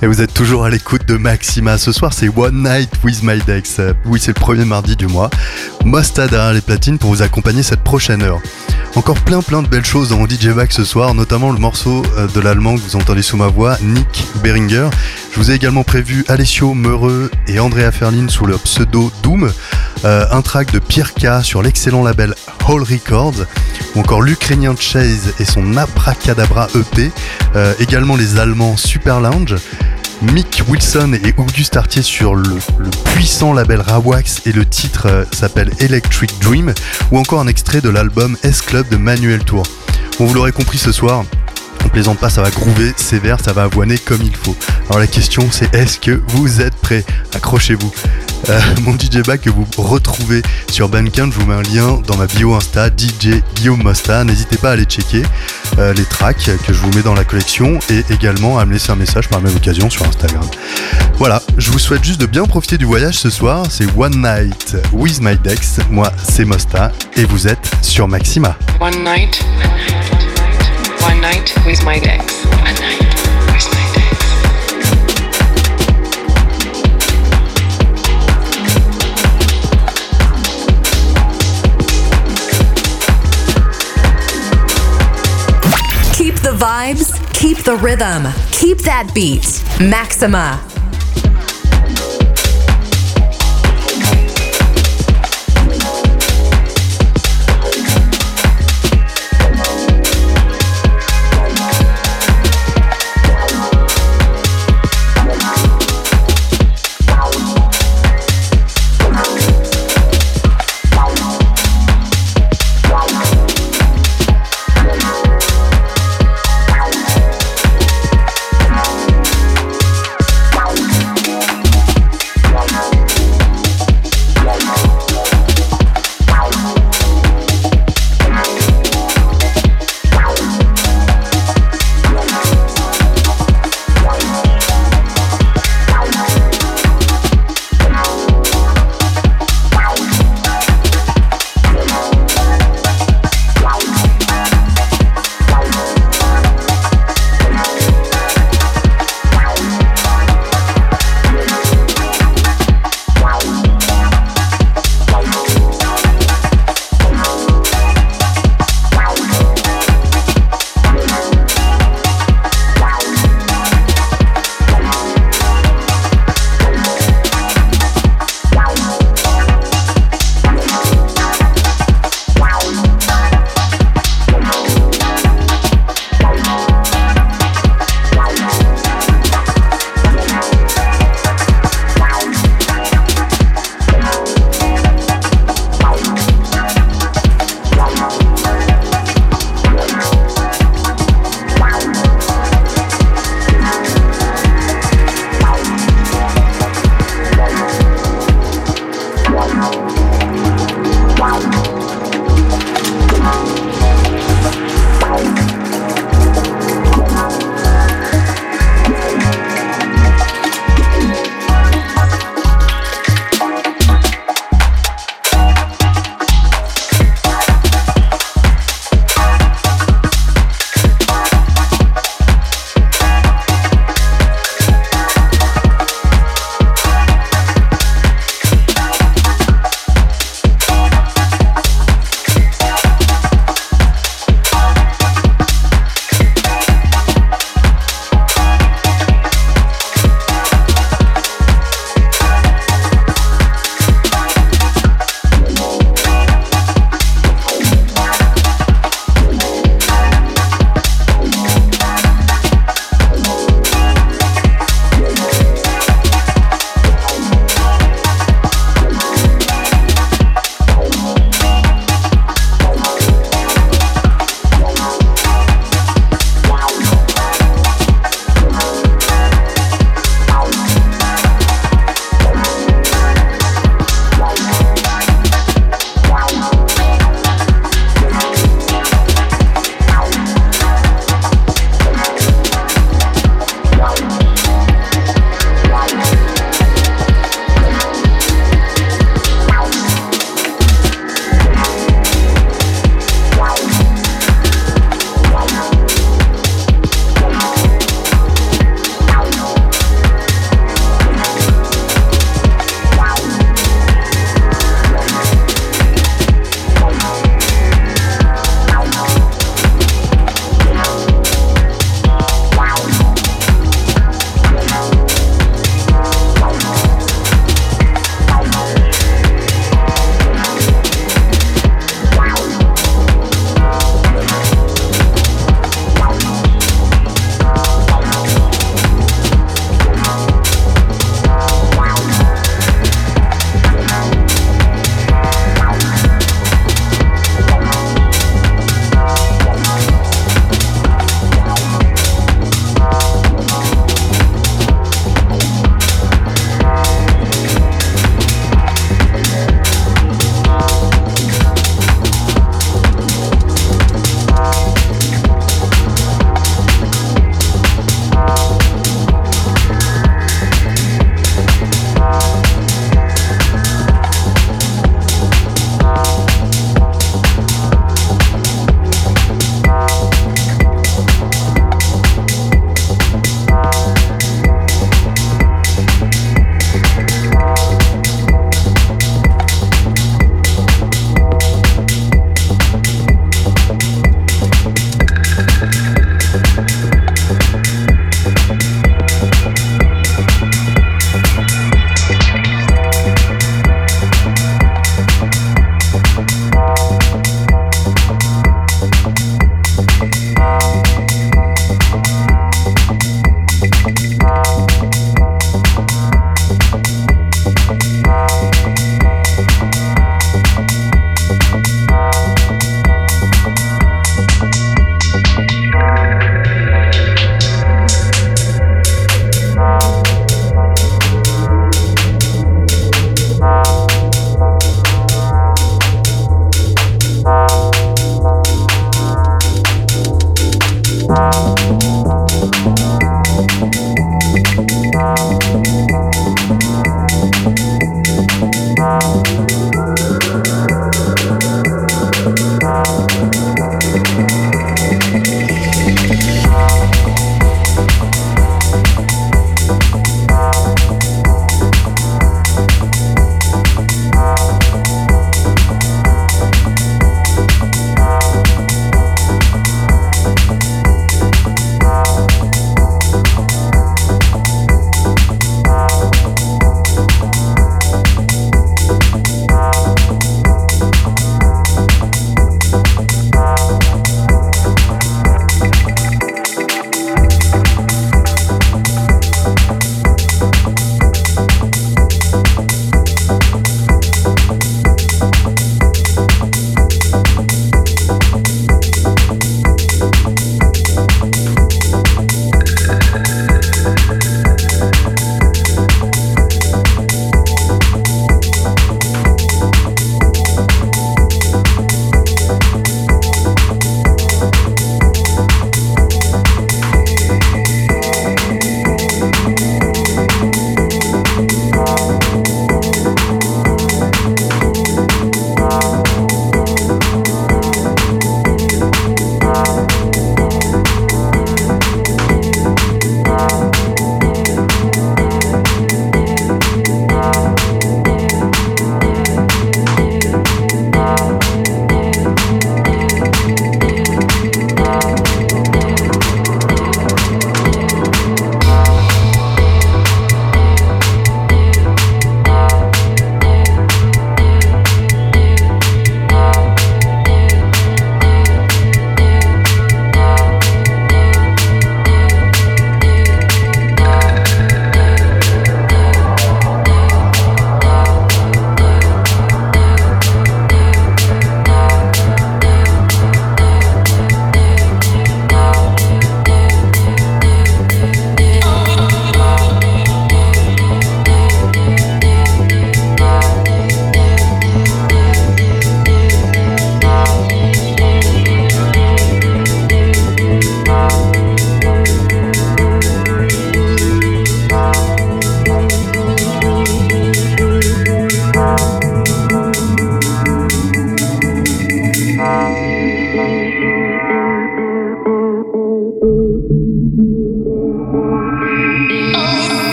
Et vous êtes toujours à l'écoute de Maxima. Ce soir, c'est One Night with My Dex. Oui, c'est le premier mardi du mois. Mostad derrière les platines pour vous accompagner cette prochaine heure. Encore plein plein de belles choses dans mon DJ Back ce soir, notamment le morceau euh, de l'allemand que vous entendez sous ma voix, Nick Beringer. Je vous ai également prévu Alessio Meureux et Andrea Ferlin sous leur pseudo Doom. Euh, un track de Pierre K sur l'excellent label Hall Records, ou encore l'Ukrainien Chase et son Abracadabra EP, euh, également les Allemands Super Lounge, Mick Wilson et Auguste Artier sur le, puissant label Rawax et le titre euh, s'appelle Electric Dream, ou encore un extrait de l'album S-Club de Manuel Tour. Bon, vous l'aurez compris ce soir, plaisante pas, ça va groover sévère, ça va avoiner comme il faut. Alors la question c'est est-ce que vous êtes prêts? Accrochez-vous. Euh, mon DJ Back que vous retrouvez sur Bandcamp, je vous mets un lien dans ma bio Insta, DJ Guillaume Mosta. N'hésitez pas à aller checker euh, les tracks que je vous mets dans la collection et également à me laisser un message par la même occasion sur Instagram. Voilà, je vous souhaite juste de bien profiter du voyage ce soir. C'est One Night with My Dex. Moi, c'est Mosta et vous êtes sur Maxima. One night. One night with my Dex. vibes, keep the rhythm, keep that beat. Maxima.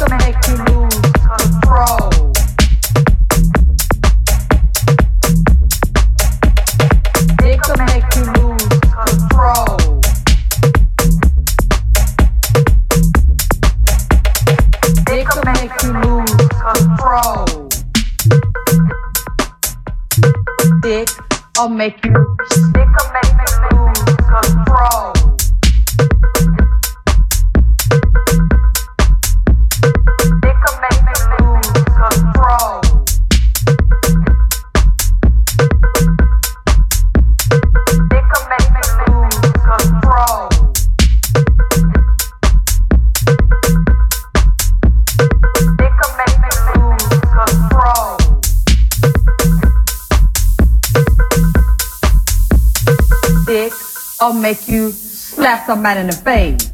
so many things. a man in a face.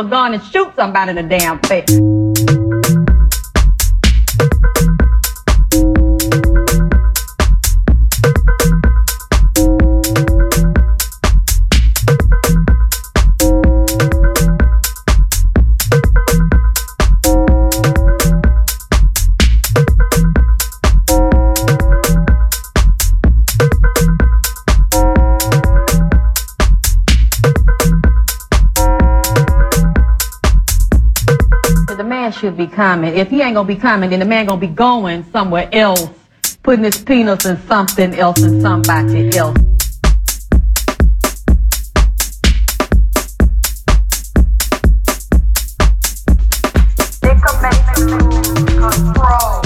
A gun and shoot somebody in the damn face. should be coming. If he ain't gonna be coming, then the man gonna be going somewhere else, putting his penis in something else and somebody else. They control.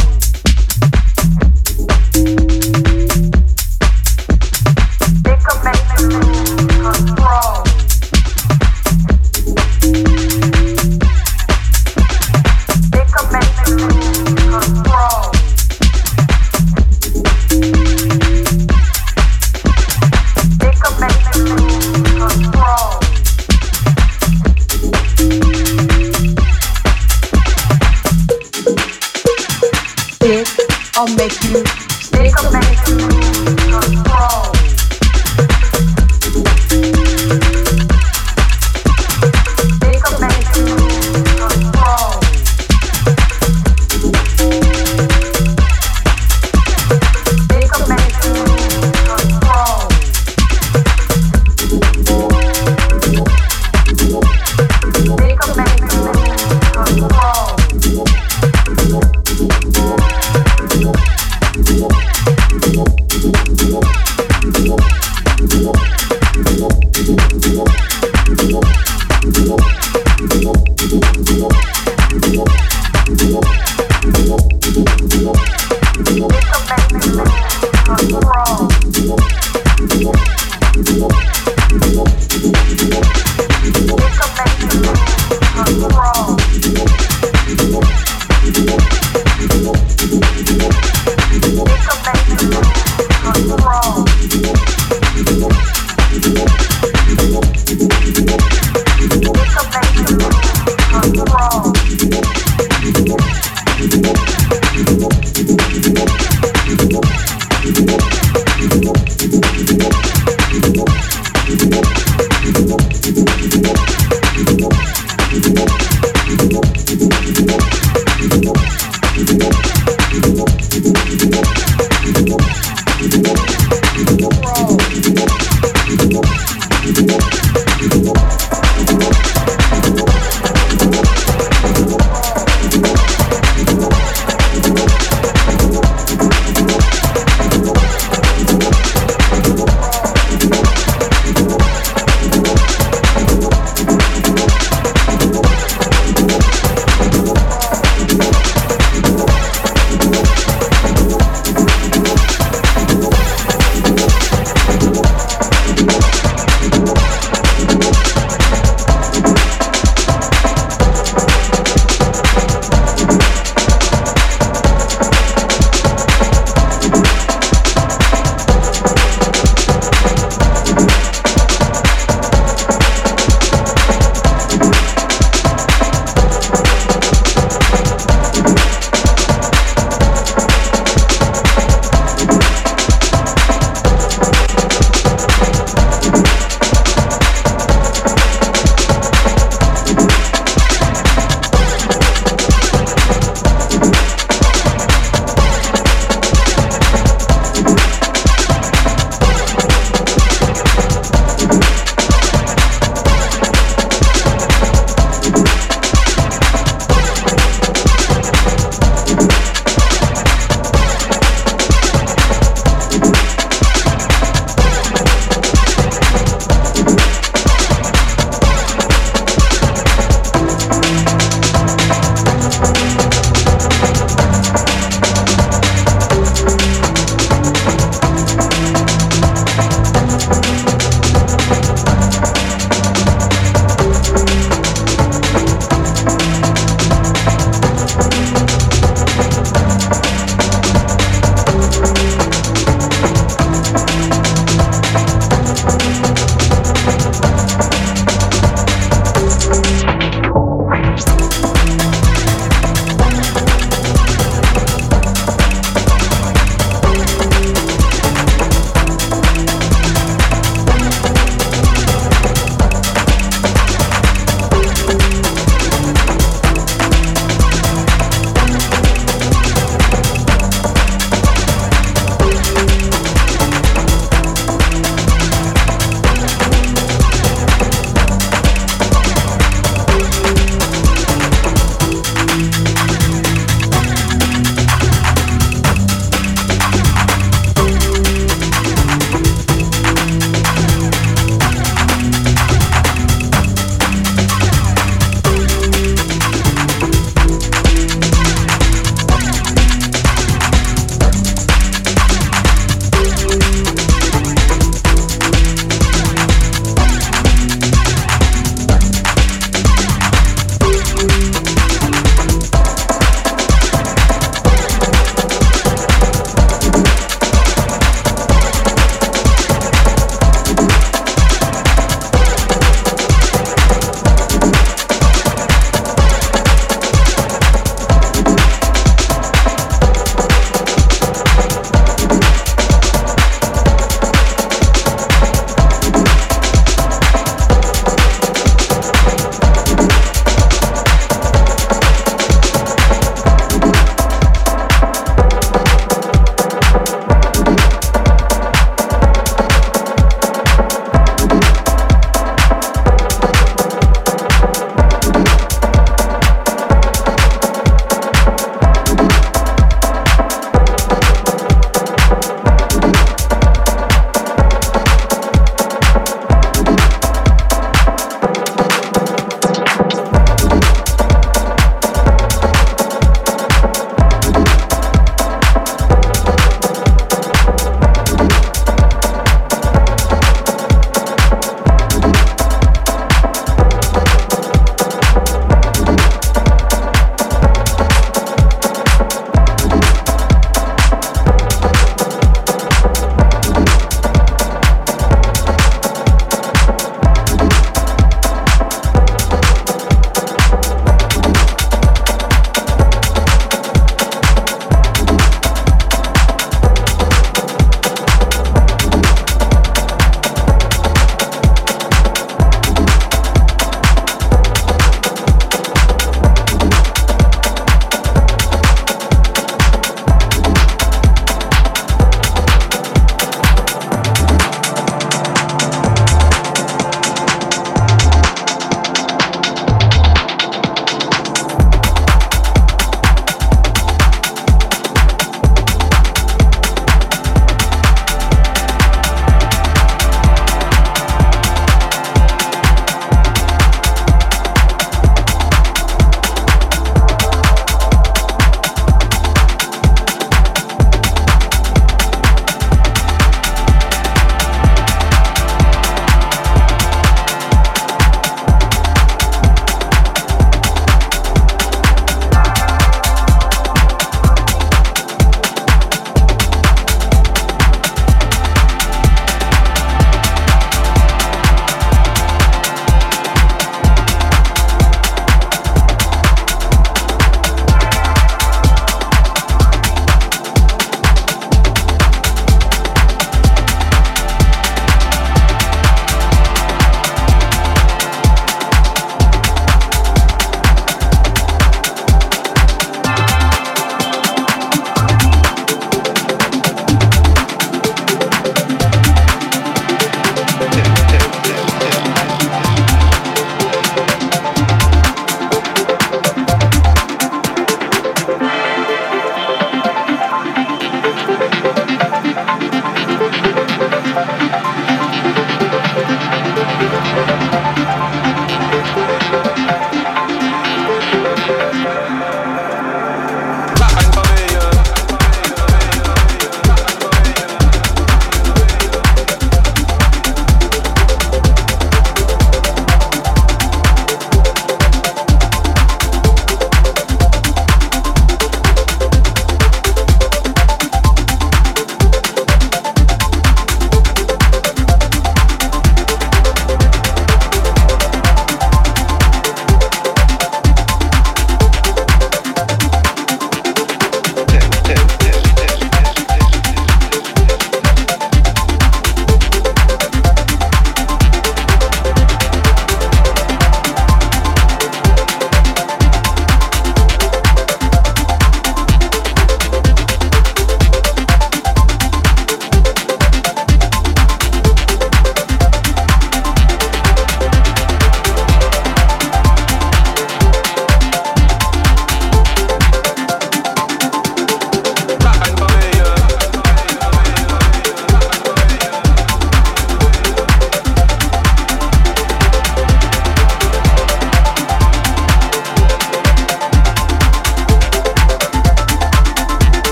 you want.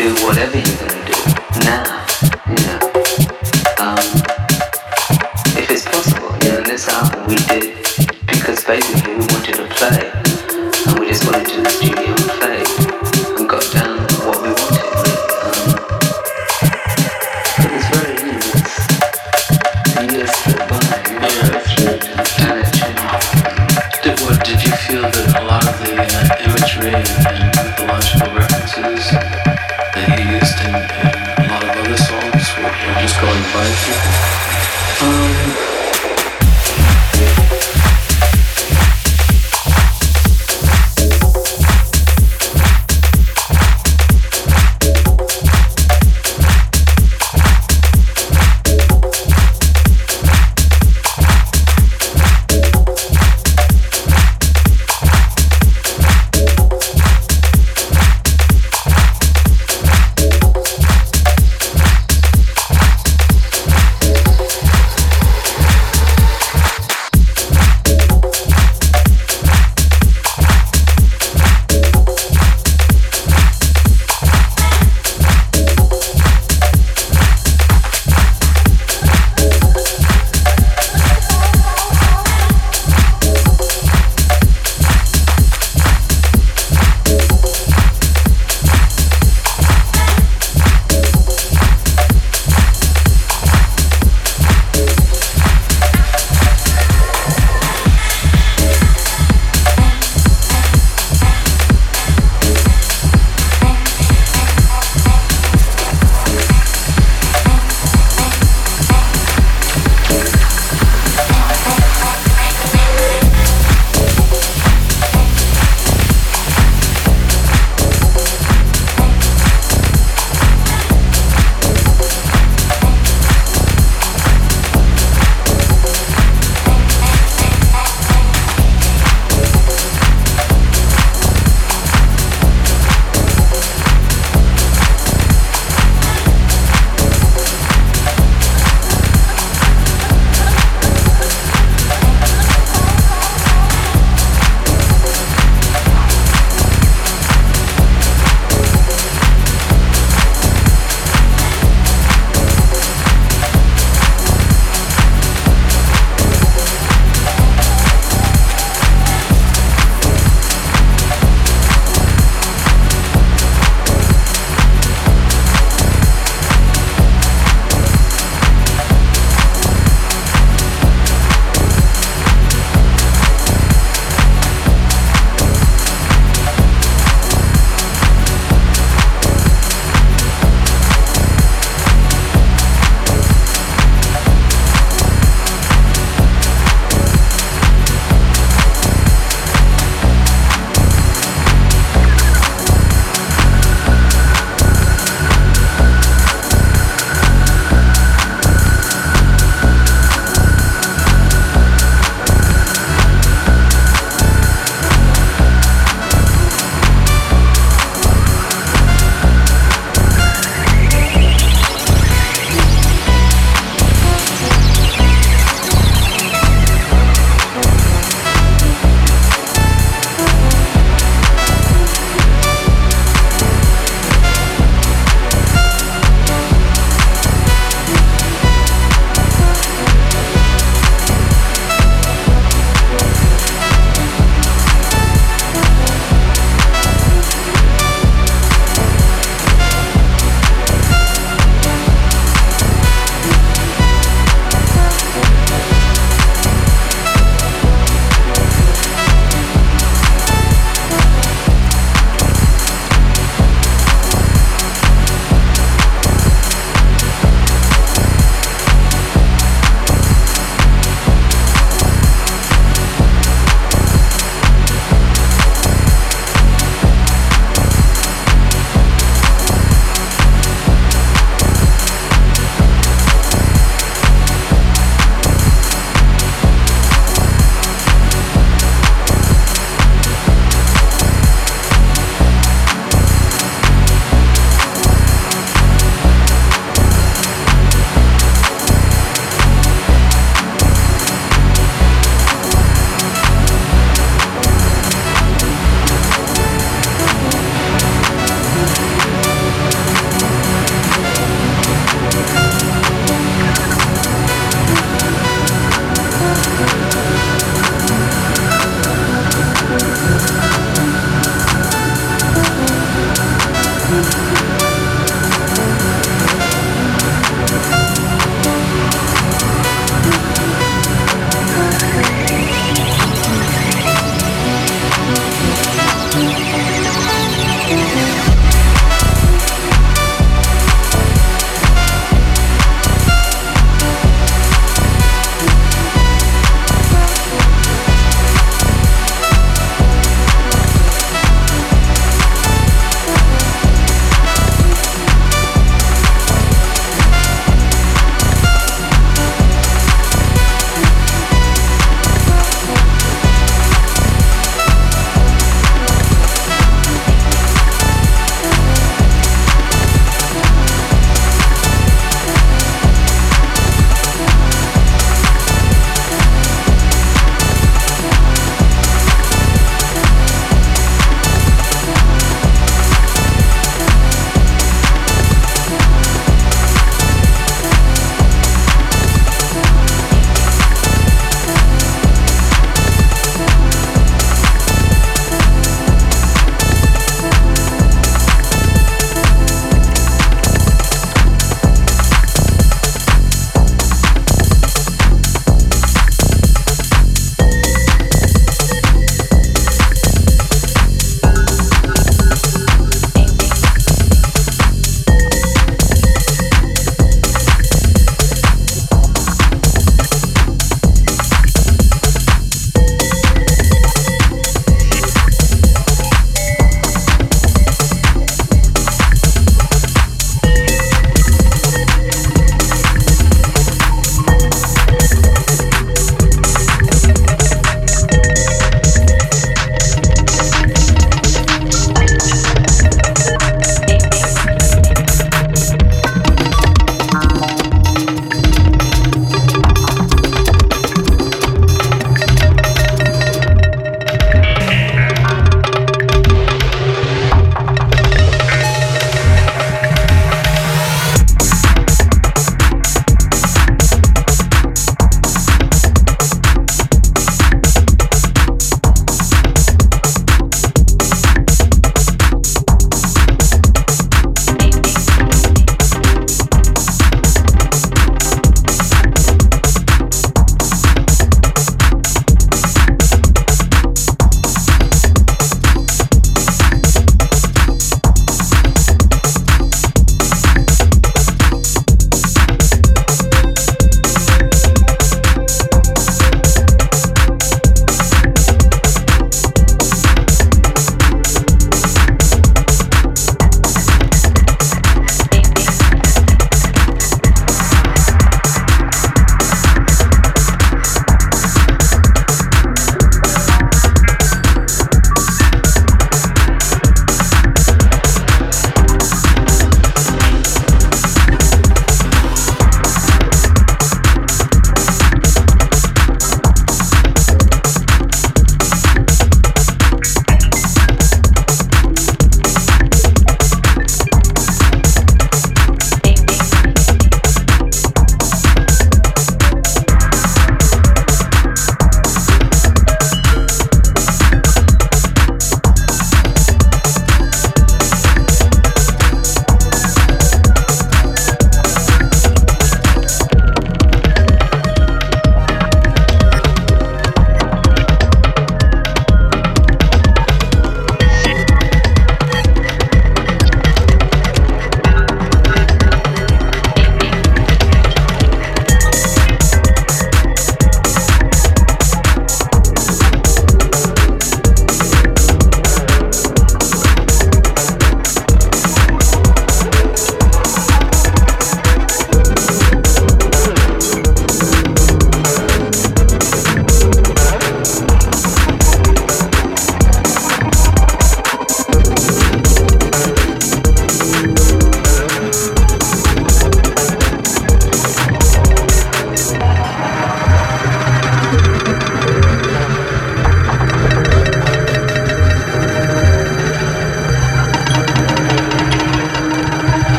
do whatever you're gonna do now.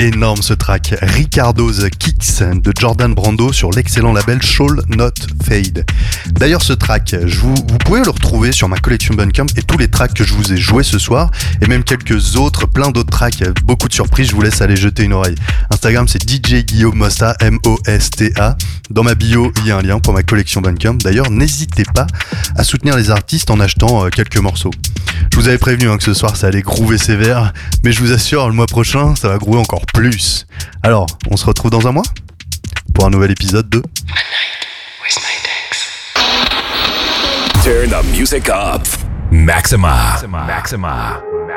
Énorme ce track. Ricardo's Kicks de Jordan Brando sur l'excellent label Shall Not Fade. D'ailleurs, ce track, vous pouvez le retrouver sur ma collection Bandcamp et tous les tracks que je vous ai joués ce soir et même quelques autres, plein d'autres tracks, beaucoup de surprises. Je vous laisse aller jeter une oreille. Instagram, c'est DJ Guillaume Mosta, M-O-S-T-A. Dans ma bio, il y a un lien pour ma collection Bandcamp. D'ailleurs, n'hésitez pas à soutenir les artistes en achetant euh, quelques morceaux. Je vous avais prévenu hein, que ce soir ça allait groover sévère, mais je vous assure, le mois prochain, ça va groover encore plus. Alors, on se retrouve dans un mois pour un nouvel épisode de With my decks. Turn the music up. Maxima. Maxima.